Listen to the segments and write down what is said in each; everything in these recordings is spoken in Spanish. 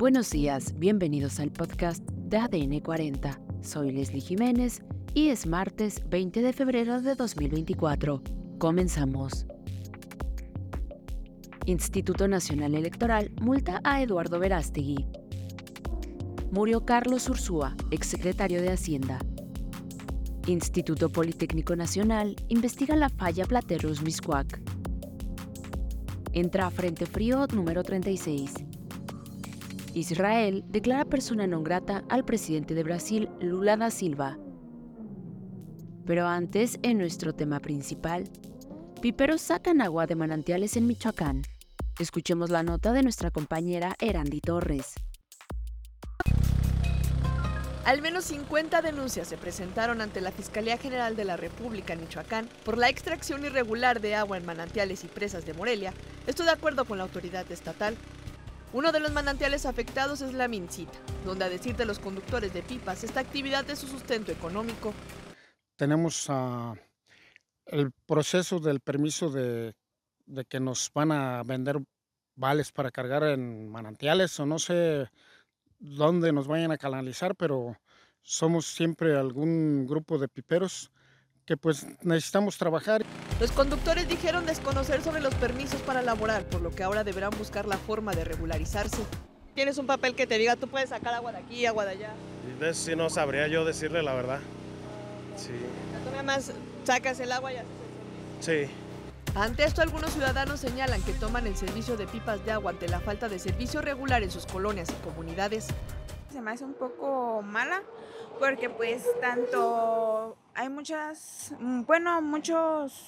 Buenos días, bienvenidos al podcast de ADN 40. Soy Leslie Jiménez y es martes 20 de febrero de 2024. Comenzamos. Instituto Nacional Electoral multa a Eduardo Verástegui. Murió Carlos Ursúa, exsecretario de Hacienda. Instituto Politécnico Nacional investiga la falla Plateros Miscuac. Entra a Frente Frío número 36. Israel declara persona non grata al presidente de Brasil, Lula da Silva. Pero antes, en nuestro tema principal, piperos sacan agua de manantiales en Michoacán. Escuchemos la nota de nuestra compañera Erandi Torres. Al menos 50 denuncias se presentaron ante la Fiscalía General de la República en Michoacán por la extracción irregular de agua en manantiales y presas de Morelia, esto de acuerdo con la autoridad estatal. Uno de los manantiales afectados es la Mincita, donde a decir de los conductores de pipas, esta actividad es su sustento económico. Tenemos uh, el proceso del permiso de, de que nos van a vender vales para cargar en manantiales o no sé dónde nos vayan a canalizar, pero somos siempre algún grupo de piperos que pues necesitamos trabajar. Los conductores dijeron desconocer sobre los permisos para laborar, por lo que ahora deberán buscar la forma de regularizarse. Tienes un papel que te diga tú puedes sacar agua de aquí, agua de allá. De eso sí no sabría yo decirle la verdad. Sí. Tú nada más sacas el agua y haces el servicio. Sí. Ante esto, algunos ciudadanos señalan que toman el servicio de pipas de agua ante la falta de servicio regular en sus colonias y comunidades. Se me hace un poco mala porque pues tanto hay muchas, bueno, muchos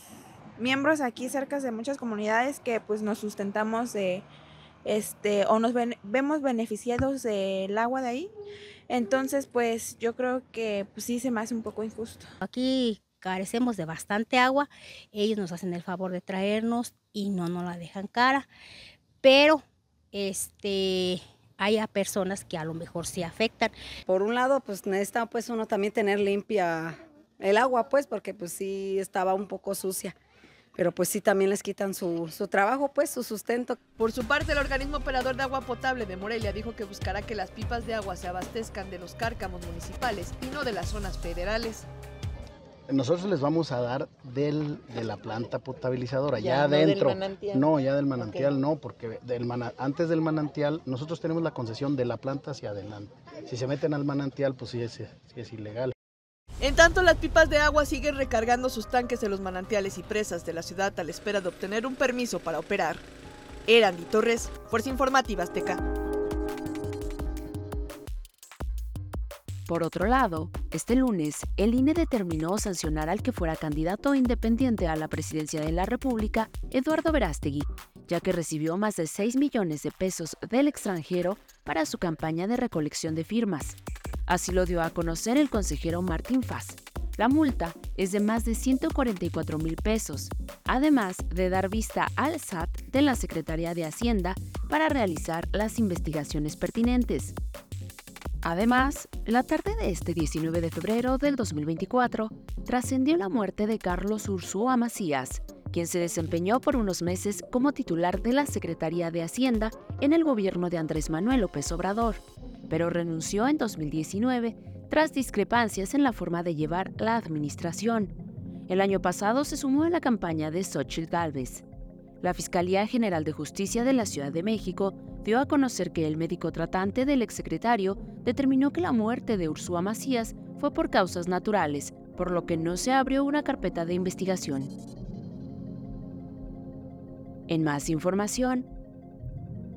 miembros aquí cerca de muchas comunidades que pues nos sustentamos de este o nos vemos beneficiados del agua de ahí. Entonces, pues yo creo que pues, sí se me hace un poco injusto. Aquí carecemos de bastante agua, ellos nos hacen el favor de traernos y no nos la dejan cara, pero este haya personas que a lo mejor sí afectan. Por un lado, pues necesita pues uno también tener limpia el agua, pues, porque pues sí estaba un poco sucia. Pero pues sí también les quitan su, su trabajo, pues su sustento. Por su parte, el organismo operador de agua potable de Morelia dijo que buscará que las pipas de agua se abastezcan de los cárcamos municipales y no de las zonas federales. Nosotros les vamos a dar del, de la planta potabilizadora, ya, Ya, no adentro. del manantial. No, ya del manantial no, porque del mana- antes del manantial nosotros tenemos la concesión de la planta hacia adelante. Si se meten al manantial, pues sí es, sí es ilegal. En tanto, las pipas de agua siguen recargando sus tanques de los manantiales y presas de la ciudad a la espera de obtener un permiso para operar. Erandi Torres, Fuerza Informativa Azteca. Por otro lado, este lunes, el INE determinó sancionar al que fuera candidato independiente a la presidencia de la República, Eduardo Verástegui, ya que recibió más de 6 millones de pesos del extranjero para su campaña de recolección de firmas. Así lo dio a conocer el consejero Martín Faz. La multa es de más de 144 mil pesos, además de dar vista al SAT de la Secretaría de Hacienda para realizar las investigaciones pertinentes. Además, la tarde de este 19 de febrero del 2024 trascendió la muerte de Carlos Ursúa Macías, quien se desempeñó por unos meses como titular de la Secretaría de Hacienda en el gobierno de Andrés Manuel López Obrador, pero renunció en 2019 tras discrepancias en la forma de llevar la administración. El año pasado se sumó a la campaña de Xochitl Gálvez. La Fiscalía General de Justicia de la Ciudad de México dio a conocer que el médico tratante del exsecretario determinó que la muerte de Ursúa Macías fue por causas naturales, por lo que no se abrió una carpeta de investigación. En más información,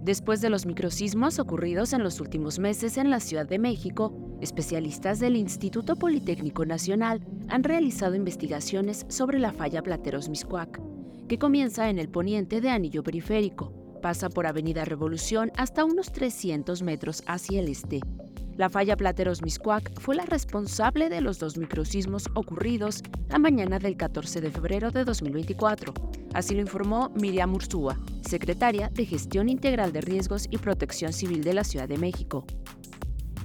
después de los microsismos ocurridos en los últimos meses en la Ciudad de México, especialistas del Instituto Politécnico Nacional han realizado investigaciones sobre la falla Plateros Miscuac, que comienza en el poniente de Anillo Periférico, pasa por Avenida Revolución hasta unos 300 metros hacia el este. La falla Plateros Miscuac fue la responsable de los dos microsismos ocurridos la mañana del 14 de febrero de 2024. Así lo informó Miriam Ursúa, secretaria de Gestión Integral de Riesgos y Protección Civil de la Ciudad de México.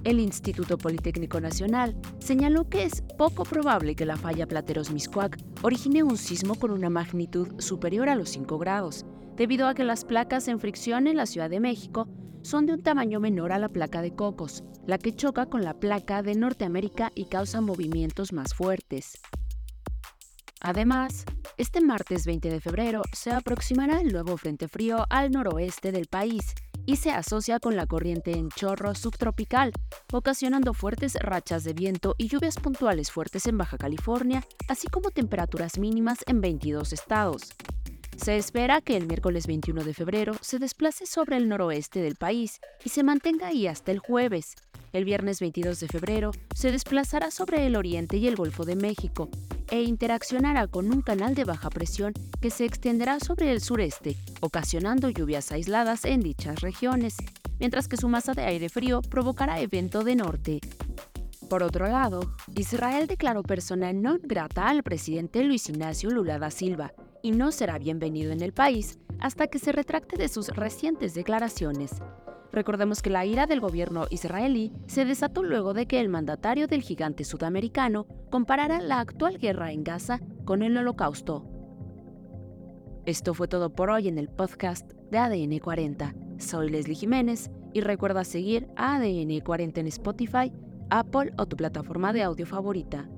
El Instituto Politécnico Nacional señaló que es poco probable que la falla Plateros Miscuac origine un sismo con una magnitud superior a los 5 grados, debido a que las placas en fricción en la Ciudad de México son de un tamaño menor a la placa de Cocos, la que choca con la placa de Norteamérica y causa movimientos más fuertes. Además, este martes 20 de febrero se aproximará el nuevo frente frío al noroeste del país y se asocia con la corriente en chorro subtropical, ocasionando fuertes rachas de viento y lluvias puntuales fuertes en Baja California, así como temperaturas mínimas en 22 estados. Se espera que el miércoles 21 de febrero se desplace sobre el noroeste del país y se mantenga ahí hasta el jueves. El viernes 22 de febrero se desplazará sobre el oriente y el Golfo de México e interaccionará con un canal de baja presión que se extenderá sobre el sureste, ocasionando lluvias aisladas en dichas regiones, mientras que su masa de aire frío provocará evento de norte. Por otro lado, Israel declaró persona non grata al presidente Luis Ignacio Lula da Silva y no será bienvenido en el país hasta que se retracte de sus recientes declaraciones. Recordemos que la ira del gobierno israelí se desató luego de que el mandatario del gigante sudamericano comparara la actual guerra en Gaza con el holocausto. Esto fue todo por hoy en el podcast de ADN 40. Soy Leslie Jiménez y recuerda seguir a ADN 40 en Spotify, Apple o tu plataforma de audio favorita.